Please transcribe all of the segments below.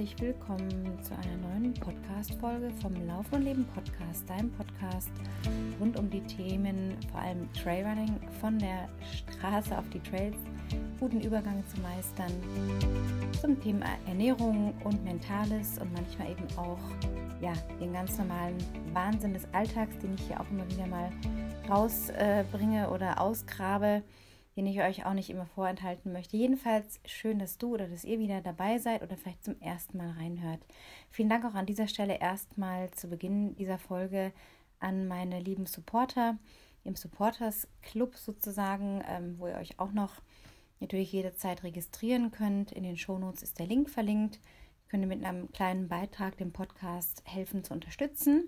herzlich willkommen zu einer neuen Podcast-Folge vom Lauf und Leben Podcast, deinem Podcast rund um die Themen, vor allem Trailrunning, von der Straße auf die Trails, guten Übergang zu meistern, zum Thema Ernährung und Mentales und manchmal eben auch ja, den ganz normalen Wahnsinn des Alltags, den ich hier auch immer wieder mal rausbringe äh, oder ausgrabe den ich euch auch nicht immer vorenthalten möchte. Jedenfalls schön, dass du oder dass ihr wieder dabei seid oder vielleicht zum ersten Mal reinhört. Vielen Dank auch an dieser Stelle erstmal zu Beginn dieser Folge an meine lieben Supporter im Supporters Club sozusagen, ähm, wo ihr euch auch noch natürlich jederzeit registrieren könnt. In den Shownotes ist der Link verlinkt. Ihr könnt mit einem kleinen Beitrag dem Podcast helfen zu unterstützen.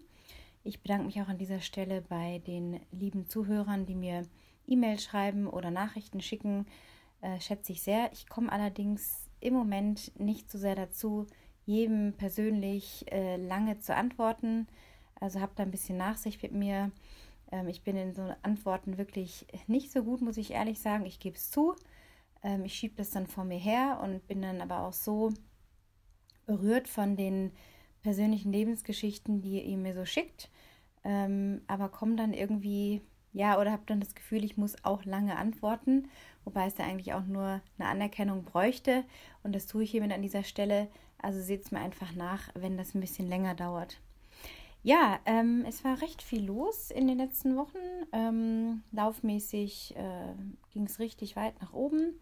Ich bedanke mich auch an dieser Stelle bei den lieben Zuhörern, die mir E-Mail schreiben oder Nachrichten schicken, äh, schätze ich sehr. Ich komme allerdings im Moment nicht so sehr dazu, jedem persönlich äh, lange zu antworten. Also habt da ein bisschen Nachsicht mit mir. Ähm, ich bin in so Antworten wirklich nicht so gut, muss ich ehrlich sagen. Ich gebe es zu. Ähm, ich schiebe das dann vor mir her und bin dann aber auch so berührt von den persönlichen Lebensgeschichten, die ihr mir so schickt. Ähm, aber komme dann irgendwie ja, oder habe dann das Gefühl, ich muss auch lange antworten, wobei es da eigentlich auch nur eine Anerkennung bräuchte. Und das tue ich hiermit an dieser Stelle. Also seht es mir einfach nach, wenn das ein bisschen länger dauert. Ja, ähm, es war recht viel los in den letzten Wochen. Ähm, laufmäßig äh, ging es richtig weit nach oben.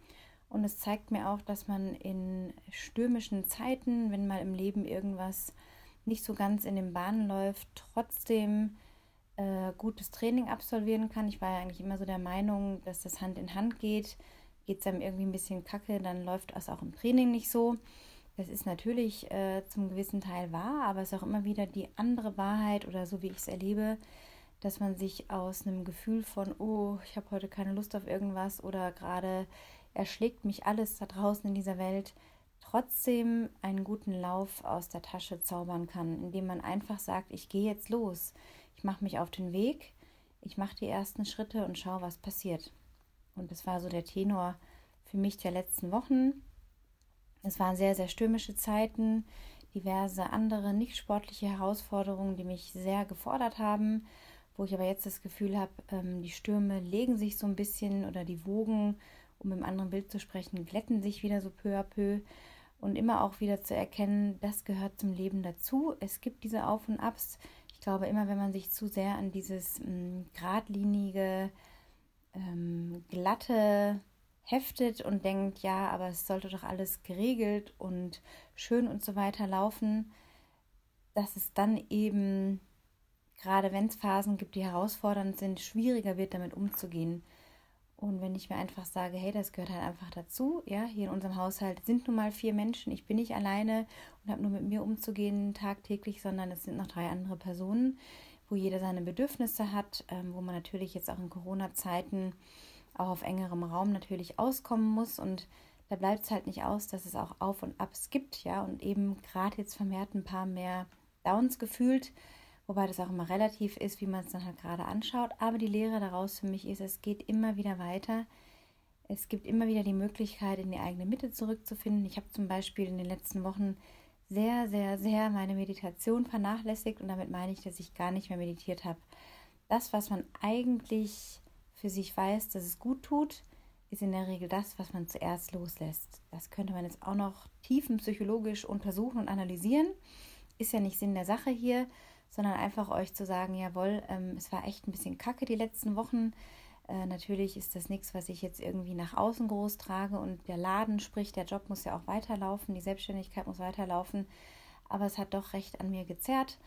Und es zeigt mir auch, dass man in stürmischen Zeiten, wenn mal im Leben irgendwas nicht so ganz in den Bahnen läuft, trotzdem äh, gutes Training absolvieren kann. Ich war ja eigentlich immer so der Meinung, dass das Hand in Hand geht. Geht es einem irgendwie ein bisschen kacke, dann läuft das auch im Training nicht so. Das ist natürlich äh, zum gewissen Teil wahr, aber es ist auch immer wieder die andere Wahrheit oder so wie ich es erlebe, dass man sich aus einem Gefühl von, oh, ich habe heute keine Lust auf irgendwas oder gerade erschlägt mich alles da draußen in dieser Welt, trotzdem einen guten Lauf aus der Tasche zaubern kann, indem man einfach sagt, ich gehe jetzt los. Ich mache mich auf den Weg, ich mache die ersten Schritte und schaue, was passiert. Und das war so der Tenor für mich der letzten Wochen. Es waren sehr, sehr stürmische Zeiten, diverse andere nicht sportliche Herausforderungen, die mich sehr gefordert haben, wo ich aber jetzt das Gefühl habe, ähm, die Stürme legen sich so ein bisschen oder die Wogen, um im anderen Bild zu sprechen, glätten sich wieder so peu à peu und immer auch wieder zu erkennen, das gehört zum Leben dazu. Es gibt diese Auf und Abs, ich glaube, immer wenn man sich zu sehr an dieses ähm, geradlinige, ähm, glatte heftet und denkt, ja, aber es sollte doch alles geregelt und schön und so weiter laufen, dass es dann eben, gerade wenn es Phasen gibt, die herausfordernd sind, schwieriger wird, damit umzugehen. Und wenn ich mir einfach sage, hey, das gehört halt einfach dazu, ja, hier in unserem Haushalt sind nun mal vier Menschen, ich bin nicht alleine und habe nur mit mir umzugehen tagtäglich, sondern es sind noch drei andere Personen, wo jeder seine Bedürfnisse hat, ähm, wo man natürlich jetzt auch in Corona-Zeiten auch auf engerem Raum natürlich auskommen muss. Und da bleibt es halt nicht aus, dass es auch Auf und Abs gibt, ja, und eben gerade jetzt vermehrt ein paar mehr Downs gefühlt wobei das auch immer relativ ist, wie man es dann halt gerade anschaut. Aber die Lehre daraus für mich ist, es geht immer wieder weiter. Es gibt immer wieder die Möglichkeit, in die eigene Mitte zurückzufinden. Ich habe zum Beispiel in den letzten Wochen sehr, sehr, sehr meine Meditation vernachlässigt und damit meine ich, dass ich gar nicht mehr meditiert habe. Das, was man eigentlich für sich weiß, dass es gut tut, ist in der Regel das, was man zuerst loslässt. Das könnte man jetzt auch noch tiefenpsychologisch untersuchen und analysieren. Ist ja nicht Sinn der Sache hier, sondern einfach euch zu sagen, jawohl, ähm, es war echt ein bisschen kacke die letzten Wochen. Äh, natürlich ist das nichts, was ich jetzt irgendwie nach außen groß trage und der Laden, sprich der Job muss ja auch weiterlaufen, die Selbstständigkeit muss weiterlaufen, aber es hat doch recht an mir gezerrt.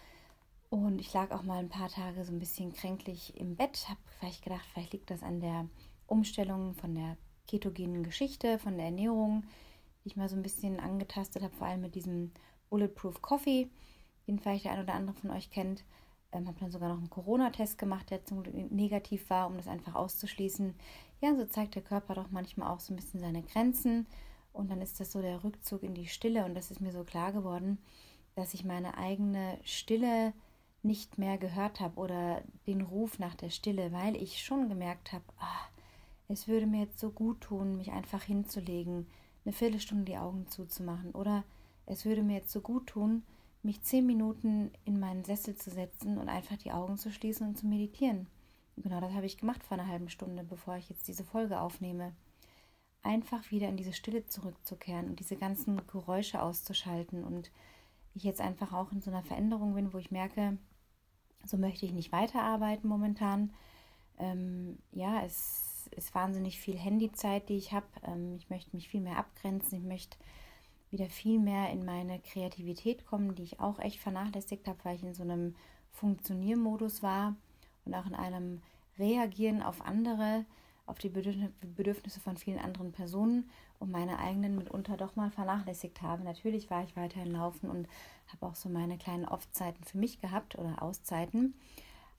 Und ich lag auch mal ein paar Tage so ein bisschen kränklich im Bett, habe vielleicht gedacht, vielleicht liegt das an der Umstellung von der ketogenen Geschichte, von der Ernährung, die ich mal so ein bisschen angetastet habe, vor allem mit diesem Bulletproof Coffee den vielleicht der ein oder andere von euch kennt. Ähm, habe dann sogar noch einen Corona-Test gemacht, der zum Glück negativ war, um das einfach auszuschließen. Ja, so zeigt der Körper doch manchmal auch so ein bisschen seine Grenzen. Und dann ist das so der Rückzug in die Stille. Und das ist mir so klar geworden, dass ich meine eigene Stille nicht mehr gehört habe oder den Ruf nach der Stille, weil ich schon gemerkt habe, ah, es würde mir jetzt so gut tun, mich einfach hinzulegen, eine Viertelstunde die Augen zuzumachen oder es würde mir jetzt so gut tun, mich zehn Minuten in meinen Sessel zu setzen und einfach die Augen zu schließen und zu meditieren. Genau das habe ich gemacht vor einer halben Stunde, bevor ich jetzt diese Folge aufnehme. Einfach wieder in diese Stille zurückzukehren und diese ganzen Geräusche auszuschalten. Und ich jetzt einfach auch in so einer Veränderung bin, wo ich merke, so möchte ich nicht weiterarbeiten momentan. Ähm, ja, es ist wahnsinnig viel Handyzeit, die ich habe. Ähm, ich möchte mich viel mehr abgrenzen. Ich möchte wieder viel mehr in meine Kreativität kommen, die ich auch echt vernachlässigt habe, weil ich in so einem Funktioniermodus war und auch in einem Reagieren auf andere, auf die Bedürfnisse von vielen anderen Personen und meine eigenen mitunter doch mal vernachlässigt habe. Natürlich war ich weiterhin laufen und habe auch so meine kleinen Off-Zeiten für mich gehabt oder Auszeiten.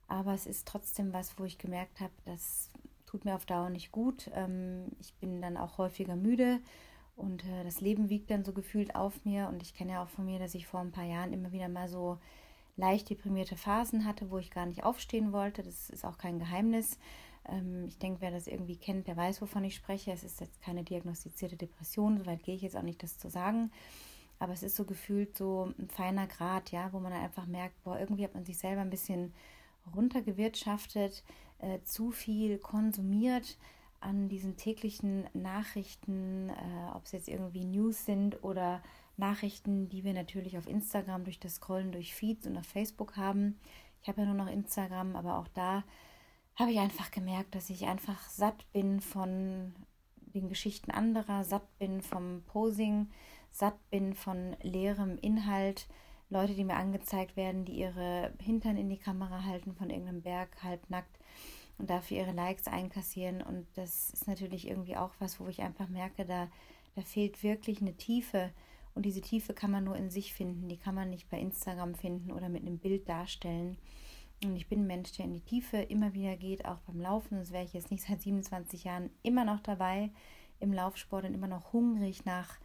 Aber es ist trotzdem was, wo ich gemerkt habe, das tut mir auf Dauer nicht gut. Ähm, ich bin dann auch häufiger müde und äh, das Leben wiegt dann so gefühlt auf mir. Und ich kenne ja auch von mir, dass ich vor ein paar Jahren immer wieder mal so leicht deprimierte Phasen hatte, wo ich gar nicht aufstehen wollte. Das ist auch kein Geheimnis. Ähm, ich denke, wer das irgendwie kennt, der weiß, wovon ich spreche. Es ist jetzt keine diagnostizierte Depression, soweit gehe ich jetzt auch nicht, das zu sagen. Aber es ist so gefühlt so ein feiner Grad, ja, wo man dann einfach merkt, boah, irgendwie hat man sich selber ein bisschen runtergewirtschaftet, äh, zu viel konsumiert an diesen täglichen Nachrichten, äh, ob es jetzt irgendwie News sind oder Nachrichten, die wir natürlich auf Instagram durch das Scrollen durch Feeds und auf Facebook haben. Ich habe ja nur noch Instagram, aber auch da habe ich einfach gemerkt, dass ich einfach satt bin von den Geschichten anderer, satt bin vom Posing, satt bin von leerem Inhalt. Leute, die mir angezeigt werden, die ihre Hintern in die Kamera halten von irgendeinem Berg, halbnackt und dafür ihre Likes einkassieren. Und das ist natürlich irgendwie auch was, wo ich einfach merke, da, da fehlt wirklich eine Tiefe und diese Tiefe kann man nur in sich finden. Die kann man nicht bei Instagram finden oder mit einem Bild darstellen. Und ich bin ein Mensch, der in die Tiefe immer wieder geht, auch beim Laufen. Das wäre ich jetzt nicht seit 27 Jahren immer noch dabei im Laufsport und immer noch hungrig nach,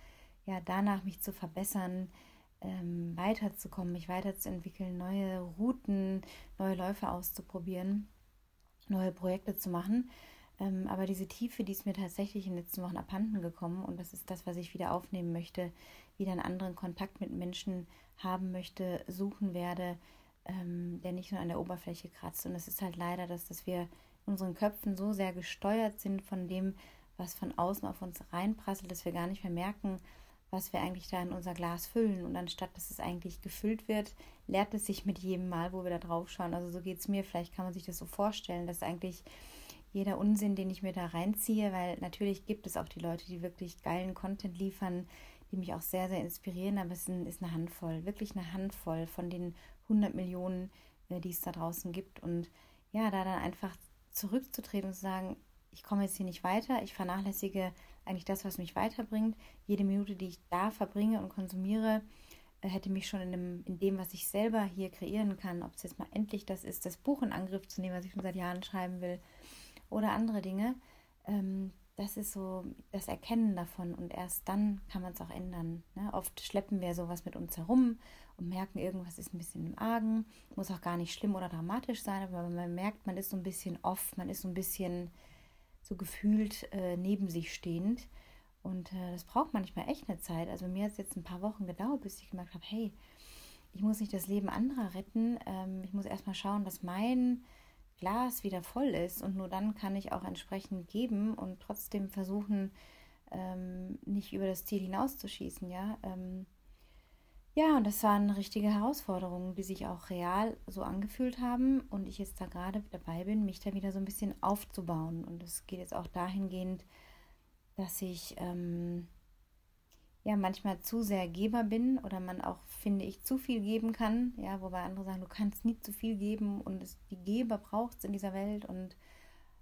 ja, danach mich zu verbessern, ähm, weiterzukommen, mich weiterzuentwickeln, neue Routen, neue Läufe auszuprobieren, neue Projekte zu machen. Ähm, aber diese Tiefe, die ist mir tatsächlich in den letzten Wochen abhanden gekommen und das ist das, was ich wieder aufnehmen möchte, wieder einen anderen Kontakt mit Menschen haben möchte, suchen werde, ähm, der nicht nur an der Oberfläche kratzt. Und es ist halt leider, dass, dass wir in unseren Köpfen so sehr gesteuert sind von dem, was von außen auf uns reinprasselt, dass wir gar nicht mehr merken, was wir eigentlich da in unser Glas füllen. Und anstatt dass es eigentlich gefüllt wird, leert es sich mit jedem Mal, wo wir da drauf schauen. Also so geht es mir. Vielleicht kann man sich das so vorstellen, dass eigentlich jeder Unsinn, den ich mir da reinziehe, weil natürlich gibt es auch die Leute, die wirklich geilen Content liefern, die mich auch sehr, sehr inspirieren, aber es ist eine Handvoll, wirklich eine Handvoll von den 100 Millionen, äh, die es da draußen gibt. Und ja, da dann einfach zurückzutreten und zu sagen, ich komme jetzt hier nicht weiter, ich vernachlässige eigentlich das, was mich weiterbringt. Jede Minute, die ich da verbringe und konsumiere, äh, hätte mich schon in dem, in dem, was ich selber hier kreieren kann, ob es jetzt mal endlich das ist, das Buch in Angriff zu nehmen, was ich schon seit Jahren schreiben will, oder andere Dinge, ähm, das ist so das Erkennen davon und erst dann kann man es auch ändern. Ne? Oft schleppen wir sowas mit uns herum und merken, irgendwas ist ein bisschen im Argen. Muss auch gar nicht schlimm oder dramatisch sein, aber man merkt, man ist so ein bisschen off, man ist so ein bisschen so gefühlt äh, neben sich stehend. Und äh, das braucht manchmal echt eine Zeit. Also mir hat es jetzt ein paar Wochen gedauert, bis ich gemerkt habe, hey, ich muss nicht das Leben anderer retten. Ähm, ich muss erstmal schauen, dass mein Glas wieder voll ist und nur dann kann ich auch entsprechend geben und trotzdem versuchen, ähm, nicht über das Ziel hinauszuschießen, ja. Ähm, ja, und das waren richtige Herausforderungen, die sich auch real so angefühlt haben und ich jetzt da gerade dabei bin, mich da wieder so ein bisschen aufzubauen. Und es geht jetzt auch dahingehend, dass ich ähm, ja manchmal zu sehr Geber bin oder man auch, finde ich, zu viel geben kann. Ja, wobei andere sagen, du kannst nie zu viel geben und es, die Geber braucht es in dieser Welt und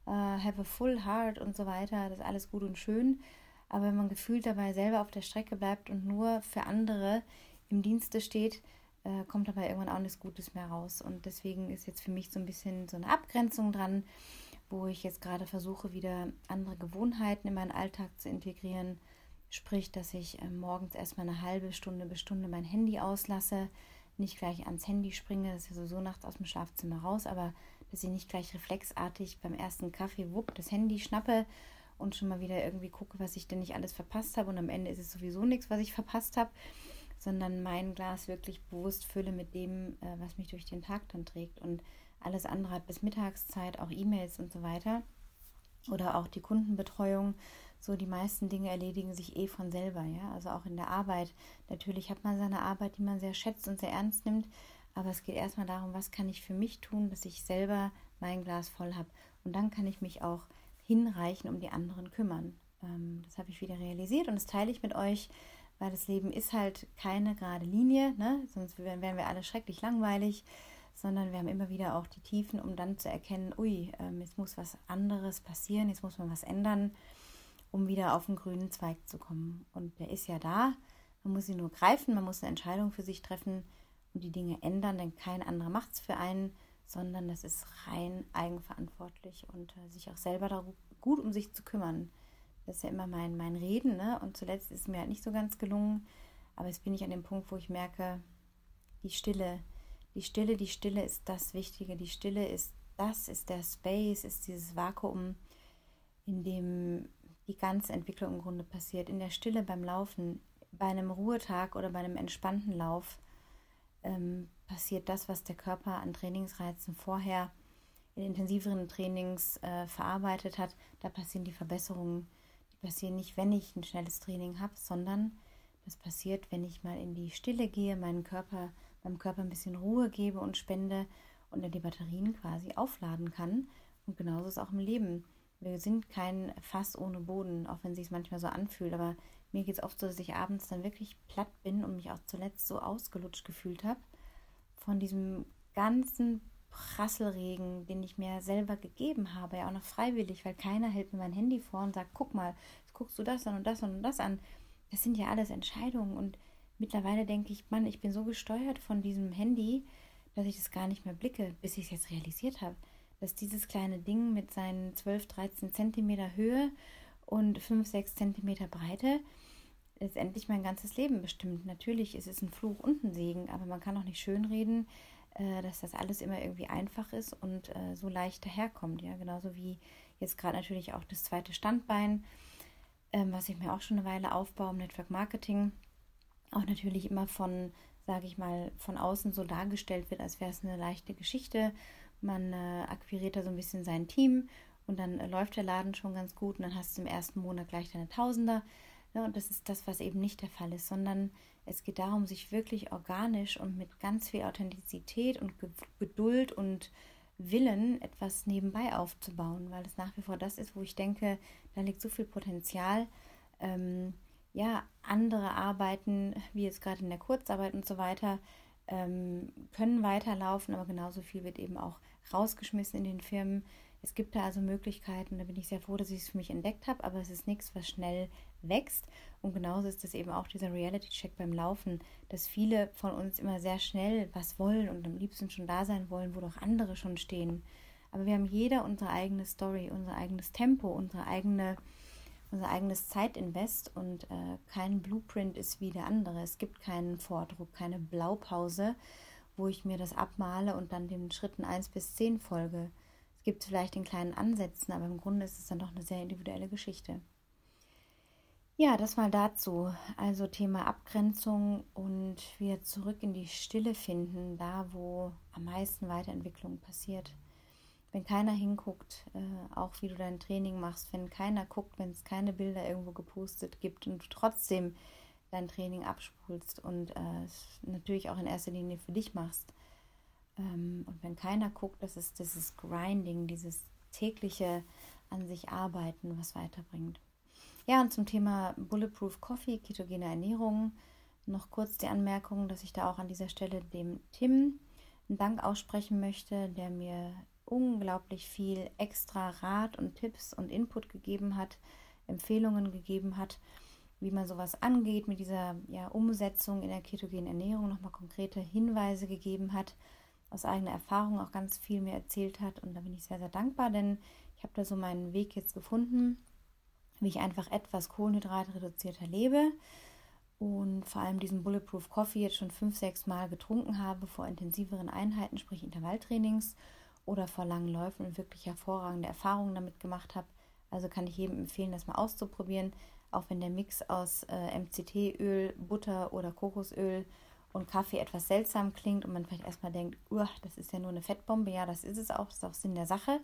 uh, have a full heart und so weiter. Das ist alles gut und schön. Aber wenn man gefühlt dabei selber auf der Strecke bleibt und nur für andere im Dienste steht, äh, kommt dabei irgendwann auch nichts Gutes mehr raus. Und deswegen ist jetzt für mich so ein bisschen so eine Abgrenzung dran, wo ich jetzt gerade versuche, wieder andere Gewohnheiten in meinen Alltag zu integrieren. Sprich, dass ich äh, morgens erstmal eine halbe Stunde bis Stunde mein Handy auslasse, nicht gleich ans Handy springe, das ist ja sowieso nachts aus dem Schlafzimmer raus, aber dass ich nicht gleich reflexartig beim ersten Kaffee wupp das Handy schnappe und schon mal wieder irgendwie gucke, was ich denn nicht alles verpasst habe. Und am Ende ist es sowieso nichts, was ich verpasst habe, sondern mein Glas wirklich bewusst fülle mit dem, äh, was mich durch den Tag dann trägt. Und alles andere hat bis Mittagszeit, auch E-Mails und so weiter. Oder auch die Kundenbetreuung. So, die meisten Dinge erledigen sich eh von selber, ja. Also auch in der Arbeit. Natürlich hat man seine Arbeit, die man sehr schätzt und sehr ernst nimmt. Aber es geht erstmal darum, was kann ich für mich tun, dass ich selber mein Glas voll habe. Und dann kann ich mich auch hinreichen um die anderen kümmern. Ähm, das habe ich wieder realisiert und das teile ich mit euch, weil das Leben ist halt keine gerade Linie, ne? sonst wären wir alle schrecklich langweilig, sondern wir haben immer wieder auch die Tiefen, um dann zu erkennen, ui, ähm, jetzt muss was anderes passieren, jetzt muss man was ändern, um wieder auf den grünen Zweig zu kommen. Und der ist ja da, man muss ihn nur greifen, man muss eine Entscheidung für sich treffen und die Dinge ändern, denn kein anderer macht es für einen, sondern das ist rein eigenverantwortlich und äh, sich auch selber darum, gut um sich zu kümmern. Das ist ja immer mein, mein Reden, ne? Und zuletzt ist es mir halt nicht so ganz gelungen. Aber jetzt bin ich an dem Punkt, wo ich merke, die Stille, die Stille, die Stille ist das Wichtige. Die Stille ist das, ist der Space, ist dieses Vakuum, in dem die ganze Entwicklung im Grunde passiert. In der Stille beim Laufen, bei einem Ruhetag oder bei einem entspannten Lauf ähm, passiert das, was der Körper an Trainingsreizen vorher in intensiveren Trainings äh, verarbeitet hat. Da passieren die Verbesserungen passieren nicht, wenn ich ein schnelles Training habe, sondern das passiert, wenn ich mal in die Stille gehe, meinen Körper, meinem Körper ein bisschen Ruhe gebe und spende und er die Batterien quasi aufladen kann. Und genauso ist es auch im Leben. Wir sind kein Fass ohne Boden, auch wenn es sich manchmal so anfühlt. Aber mir geht es oft so, dass ich abends dann wirklich platt bin und mich auch zuletzt so ausgelutscht gefühlt habe von diesem ganzen Prasselregen, den ich mir selber gegeben habe, ja auch noch freiwillig, weil keiner hält mir mein Handy vor und sagt, guck mal, jetzt guckst du das an und das und das an. Das sind ja alles Entscheidungen und mittlerweile denke ich, Mann, ich bin so gesteuert von diesem Handy, dass ich das gar nicht mehr blicke, bis ich es jetzt realisiert habe, dass dieses kleine Ding mit seinen 12, 13 Zentimeter Höhe und 5, 6 Zentimeter Breite letztendlich mein ganzes Leben bestimmt. Natürlich ist es ein Fluch und ein Segen, aber man kann auch nicht schönreden, äh, dass das alles immer irgendwie einfach ist und äh, so leicht daherkommt. Ja, genauso wie jetzt gerade natürlich auch das zweite Standbein, ähm, was ich mir auch schon eine Weile aufbaue im Network Marketing, auch natürlich immer von, sage ich mal, von außen so dargestellt wird, als wäre es eine leichte Geschichte. Man äh, akquiriert da so ein bisschen sein Team und dann äh, läuft der Laden schon ganz gut und dann hast du im ersten Monat gleich deine Tausender. Ja, und das ist das, was eben nicht der Fall ist, sondern es geht darum, sich wirklich organisch und mit ganz viel Authentizität und Geduld und Willen etwas nebenbei aufzubauen, weil es nach wie vor das ist, wo ich denke, da liegt so viel Potenzial. Ähm, ja, andere Arbeiten, wie jetzt gerade in der Kurzarbeit und so weiter, ähm, können weiterlaufen, aber genauso viel wird eben auch rausgeschmissen in den Firmen. Es gibt da also Möglichkeiten, da bin ich sehr froh, dass ich es für mich entdeckt habe, aber es ist nichts, was schnell wächst. Und genauso ist es eben auch dieser Reality-Check beim Laufen, dass viele von uns immer sehr schnell was wollen und am liebsten schon da sein wollen, wo doch andere schon stehen. Aber wir haben jeder unsere eigene Story, unser eigenes Tempo, unsere eigene, unser eigenes Zeitinvest und äh, kein Blueprint ist wie der andere. Es gibt keinen Vordruck, keine Blaupause, wo ich mir das abmale und dann den Schritten 1 bis 10 folge. Es gibt vielleicht in kleinen Ansätzen, aber im Grunde ist es dann doch eine sehr individuelle Geschichte. Ja, das mal dazu. Also Thema Abgrenzung und wieder zurück in die Stille finden, da wo am meisten Weiterentwicklung passiert. Wenn keiner hinguckt, äh, auch wie du dein Training machst, wenn keiner guckt, wenn es keine Bilder irgendwo gepostet gibt und du trotzdem dein Training abspulst und äh, natürlich auch in erster Linie für dich machst. Ähm, und wenn keiner guckt, das ist dieses Grinding, dieses tägliche an sich arbeiten, was weiterbringt. Ja, und zum Thema Bulletproof Coffee, ketogene Ernährung, noch kurz die Anmerkung, dass ich da auch an dieser Stelle dem Tim einen Dank aussprechen möchte, der mir unglaublich viel extra Rat und Tipps und Input gegeben hat, Empfehlungen gegeben hat, wie man sowas angeht mit dieser ja, Umsetzung in der ketogenen Ernährung, nochmal konkrete Hinweise gegeben hat, aus eigener Erfahrung auch ganz viel mir erzählt hat und da bin ich sehr, sehr dankbar, denn ich habe da so meinen Weg jetzt gefunden wie ich einfach etwas kohlenhydratreduzierter lebe und vor allem diesen Bulletproof Coffee jetzt schon fünf, sechs Mal getrunken habe vor intensiveren Einheiten, sprich Intervalltrainings oder vor langen Läufen und wirklich hervorragende Erfahrungen damit gemacht habe. Also kann ich jedem empfehlen, das mal auszuprobieren, auch wenn der Mix aus äh, MCT-Öl, Butter oder Kokosöl und Kaffee etwas seltsam klingt und man vielleicht erstmal denkt, das ist ja nur eine Fettbombe. Ja, das ist es auch, das ist auch Sinn der Sache.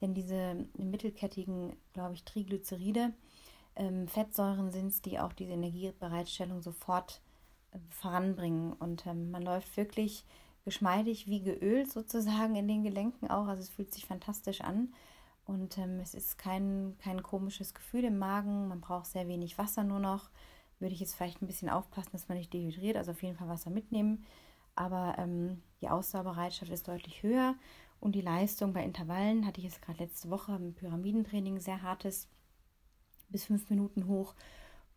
Denn diese mittelkettigen, glaube ich, Triglyceride, ähm, Fettsäuren sind es, die auch diese Energiebereitstellung sofort äh, voranbringen. Und ähm, man läuft wirklich geschmeidig wie geölt sozusagen in den Gelenken auch. Also es fühlt sich fantastisch an. Und ähm, es ist kein, kein komisches Gefühl im Magen. Man braucht sehr wenig Wasser nur noch. Würde ich jetzt vielleicht ein bisschen aufpassen, dass man nicht dehydriert. Also auf jeden Fall Wasser mitnehmen. Aber ähm, die Ausdauerbereitschaft ist deutlich höher. Und die Leistung bei Intervallen hatte ich jetzt gerade letzte Woche im Pyramidentraining sehr hartes, bis fünf Minuten hoch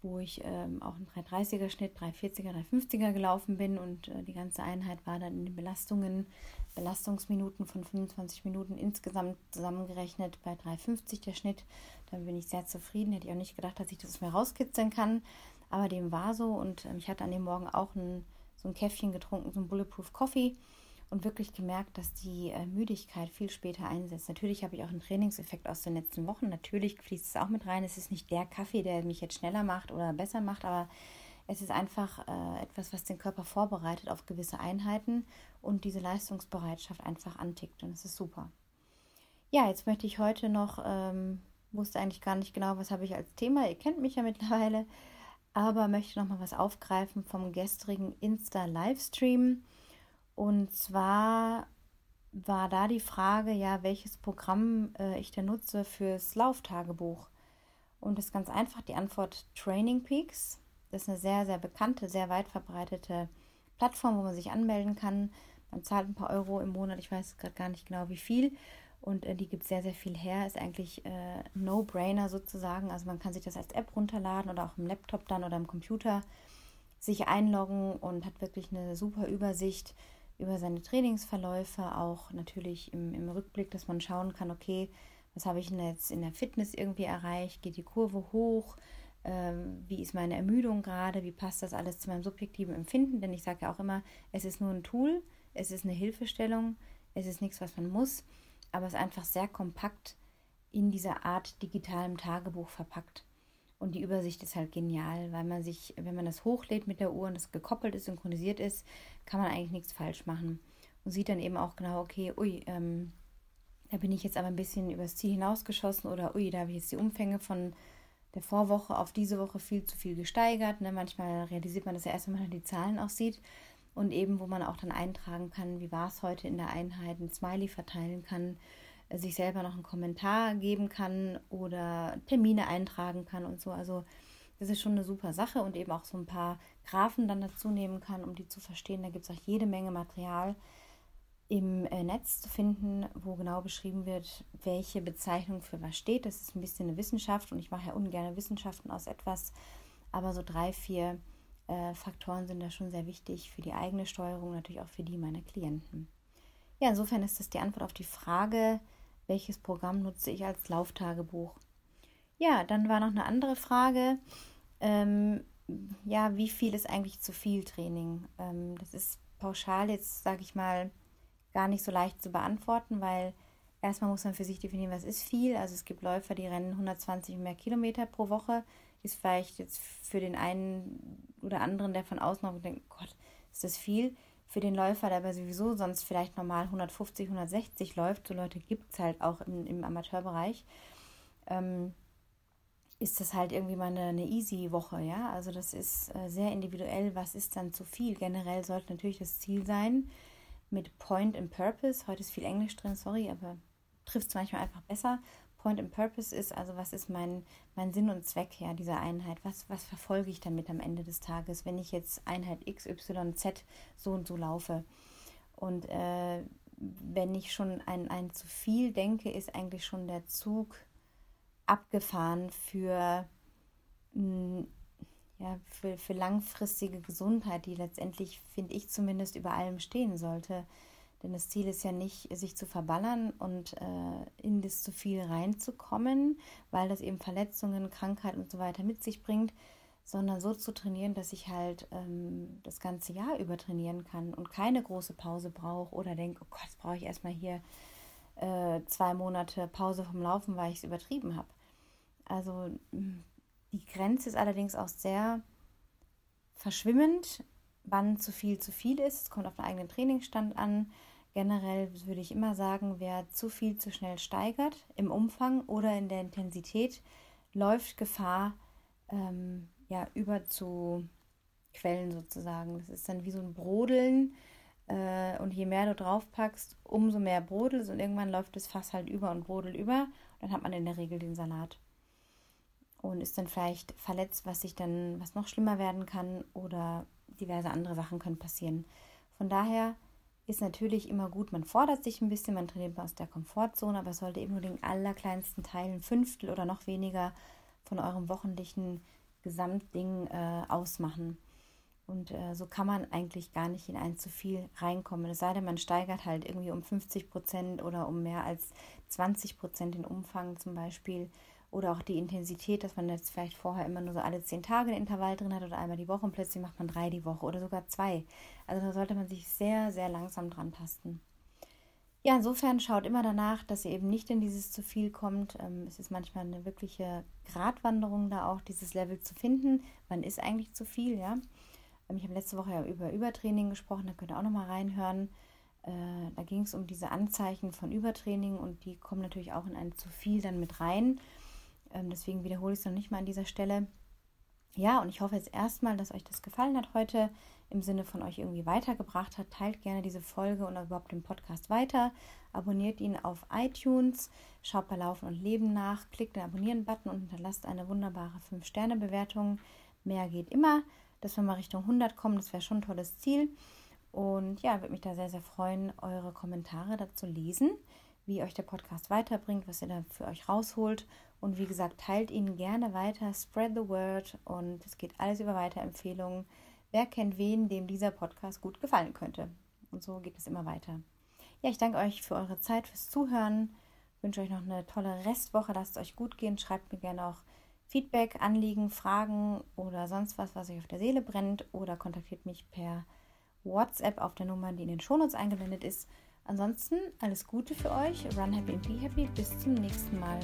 wo ich ähm, auch einen 330er Schnitt, 340er, 350er gelaufen bin und äh, die ganze Einheit war dann in den Belastungen, Belastungsminuten von 25 Minuten insgesamt zusammengerechnet bei 350 der Schnitt. Dann bin ich sehr zufrieden, hätte ich auch nicht gedacht, dass ich das mehr rauskitzeln kann, aber dem war so und ähm, ich hatte an dem Morgen auch ein, so ein Käffchen getrunken, so ein Bulletproof Coffee und wirklich gemerkt, dass die äh, Müdigkeit viel später einsetzt. Natürlich habe ich auch einen Trainingseffekt aus den letzten Wochen. Natürlich fließt es auch mit rein. Es ist nicht der Kaffee, der mich jetzt schneller macht oder besser macht, aber es ist einfach äh, etwas, was den Körper vorbereitet auf gewisse Einheiten und diese Leistungsbereitschaft einfach antickt. Und es ist super. Ja, jetzt möchte ich heute noch, ähm, wusste eigentlich gar nicht genau, was habe ich als Thema. Ihr kennt mich ja mittlerweile, aber möchte noch mal was aufgreifen vom gestrigen Insta-Livestream. Und zwar war da die Frage, ja, welches Programm äh, ich denn nutze fürs Lauftagebuch. Und das ist ganz einfach die Antwort Training Peaks. Das ist eine sehr, sehr bekannte, sehr weit verbreitete Plattform, wo man sich anmelden kann. Man zahlt ein paar Euro im Monat, ich weiß gerade gar nicht genau wie viel. Und äh, die gibt sehr, sehr viel her. Ist eigentlich äh, No-Brainer sozusagen. Also man kann sich das als App runterladen oder auch im Laptop dann oder im Computer sich einloggen und hat wirklich eine super Übersicht über seine Trainingsverläufe, auch natürlich im, im Rückblick, dass man schauen kann, okay, was habe ich denn jetzt in der Fitness irgendwie erreicht, geht die Kurve hoch, ähm, wie ist meine Ermüdung gerade, wie passt das alles zu meinem subjektiven Empfinden, denn ich sage ja auch immer, es ist nur ein Tool, es ist eine Hilfestellung, es ist nichts, was man muss, aber es ist einfach sehr kompakt in dieser Art digitalem Tagebuch verpackt. Und die Übersicht ist halt genial, weil man sich, wenn man das hochlädt mit der Uhr und das gekoppelt ist, synchronisiert ist, kann man eigentlich nichts falsch machen. Und sieht dann eben auch genau, okay, ui, ähm, da bin ich jetzt aber ein bisschen übers Ziel hinausgeschossen oder ui, da habe ich jetzt die Umfänge von der Vorwoche auf diese Woche viel zu viel gesteigert. Ne? Manchmal realisiert man das ja erst, wenn man die Zahlen auch sieht. Und eben, wo man auch dann eintragen kann, wie war es heute in der Einheit, ein Smiley verteilen kann sich selber noch einen Kommentar geben kann oder Termine eintragen kann und so. Also das ist schon eine super Sache und eben auch so ein paar Graphen dann dazu nehmen kann, um die zu verstehen. Da gibt es auch jede Menge Material im äh, Netz zu finden, wo genau beschrieben wird, welche Bezeichnung für was steht. Das ist ein bisschen eine Wissenschaft und ich mache ja ungern Wissenschaften aus etwas, aber so drei, vier äh, Faktoren sind da schon sehr wichtig für die eigene Steuerung, natürlich auch für die meiner Klienten. Ja, insofern ist das die Antwort auf die Frage, welches Programm nutze ich als Lauftagebuch? Ja, dann war noch eine andere Frage. Ähm, ja, wie viel ist eigentlich zu viel Training? Ähm, das ist pauschal jetzt, sage ich mal, gar nicht so leicht zu beantworten, weil erstmal muss man für sich definieren, was ist viel. Also es gibt Läufer, die rennen 120 und mehr Kilometer pro Woche. Ist vielleicht jetzt für den einen oder anderen, der von außen noch denkt, Gott, ist das viel für den Läufer, der aber sowieso sonst vielleicht normal 150, 160 läuft, so Leute gibt es halt auch im, im Amateurbereich, ähm, ist das halt irgendwie mal eine, eine easy Woche, ja. Also das ist äh, sehr individuell, was ist dann zu viel. Generell sollte natürlich das Ziel sein, mit Point and Purpose, heute ist viel Englisch drin, sorry, aber trifft es manchmal einfach besser, Point and Purpose ist, also was ist mein, mein Sinn und Zweck ja, dieser Einheit? Was, was verfolge ich damit am Ende des Tages, wenn ich jetzt Einheit X, Y, Z so und so laufe? Und äh, wenn ich schon ein, ein zu viel denke, ist eigentlich schon der Zug abgefahren für, mh, mm, ja, für, für langfristige Gesundheit, die letztendlich, finde ich zumindest, über allem stehen sollte. Denn das Ziel ist ja nicht, sich zu verballern und äh, in das zu viel reinzukommen, weil das eben Verletzungen, Krankheit und so weiter mit sich bringt, sondern so zu trainieren, dass ich halt ähm, das ganze Jahr über trainieren kann und keine große Pause brauche oder denke, oh Gott, jetzt brauche ich erstmal hier äh, zwei Monate Pause vom Laufen, weil ich es übertrieben habe. Also die Grenze ist allerdings auch sehr verschwimmend, wann zu viel zu viel ist. Es kommt auf den eigenen Trainingsstand an. Generell würde ich immer sagen, wer zu viel zu schnell steigert im Umfang oder in der Intensität, läuft Gefahr, ähm, ja, über zu Quellen sozusagen. Das ist dann wie so ein Brodeln. Äh, und je mehr du draufpackst, umso mehr brodelt es und irgendwann läuft das Fass halt über und brodelt über. Dann hat man in der Regel den Salat. Und ist dann vielleicht verletzt, was sich dann, was noch schlimmer werden kann oder diverse andere Sachen können passieren. Von daher ist natürlich immer gut, man fordert sich ein bisschen, man trainiert aus der Komfortzone, aber es sollte eben nur den allerkleinsten Teil, ein Fünftel oder noch weniger von eurem wöchentlichen Gesamtding äh, ausmachen. Und äh, so kann man eigentlich gar nicht in ein zu viel reinkommen. Es sei denn, man steigert halt irgendwie um 50 Prozent oder um mehr als 20 Prozent den Umfang zum Beispiel. Oder auch die Intensität, dass man jetzt vielleicht vorher immer nur so alle zehn Tage ein Intervall drin hat oder einmal die Woche und plötzlich macht man drei die Woche oder sogar zwei. Also da sollte man sich sehr, sehr langsam dran tasten. Ja, insofern schaut immer danach, dass ihr eben nicht in dieses zu viel kommt. Ähm, es ist manchmal eine wirkliche Gratwanderung da auch, dieses Level zu finden. Wann ist eigentlich zu viel, ja? Ich habe letzte Woche ja über Übertraining gesprochen, da könnt ihr auch nochmal reinhören. Äh, da ging es um diese Anzeichen von Übertraining und die kommen natürlich auch in ein zu viel dann mit rein. Ähm, deswegen wiederhole ich es noch nicht mal an dieser Stelle. Ja, und ich hoffe jetzt erstmal, dass euch das gefallen hat heute, im Sinne von euch irgendwie weitergebracht hat. Teilt gerne diese Folge und überhaupt den Podcast weiter. Abonniert ihn auf iTunes, schaut bei Laufen und Leben nach, klickt den Abonnieren-Button und hinterlasst eine wunderbare 5-Sterne-Bewertung. Mehr geht immer dass wir mal Richtung 100 kommen. Das wäre schon ein tolles Ziel. Und ja, würde mich da sehr, sehr freuen, eure Kommentare dazu lesen, wie euch der Podcast weiterbringt, was ihr da für euch rausholt. Und wie gesagt, teilt ihn gerne weiter, spread the word und es geht alles über Weiterempfehlungen. Wer kennt wen, dem dieser Podcast gut gefallen könnte? Und so geht es immer weiter. Ja, ich danke euch für eure Zeit, fürs Zuhören. Wünsche euch noch eine tolle Restwoche. Lasst es euch gut gehen. Schreibt mir gerne auch Feedback, Anliegen, Fragen oder sonst was, was euch auf der Seele brennt oder kontaktiert mich per WhatsApp auf der Nummer, die in den Shownotes eingeblendet ist. Ansonsten alles Gute für euch. Run happy and be happy. Bis zum nächsten Mal.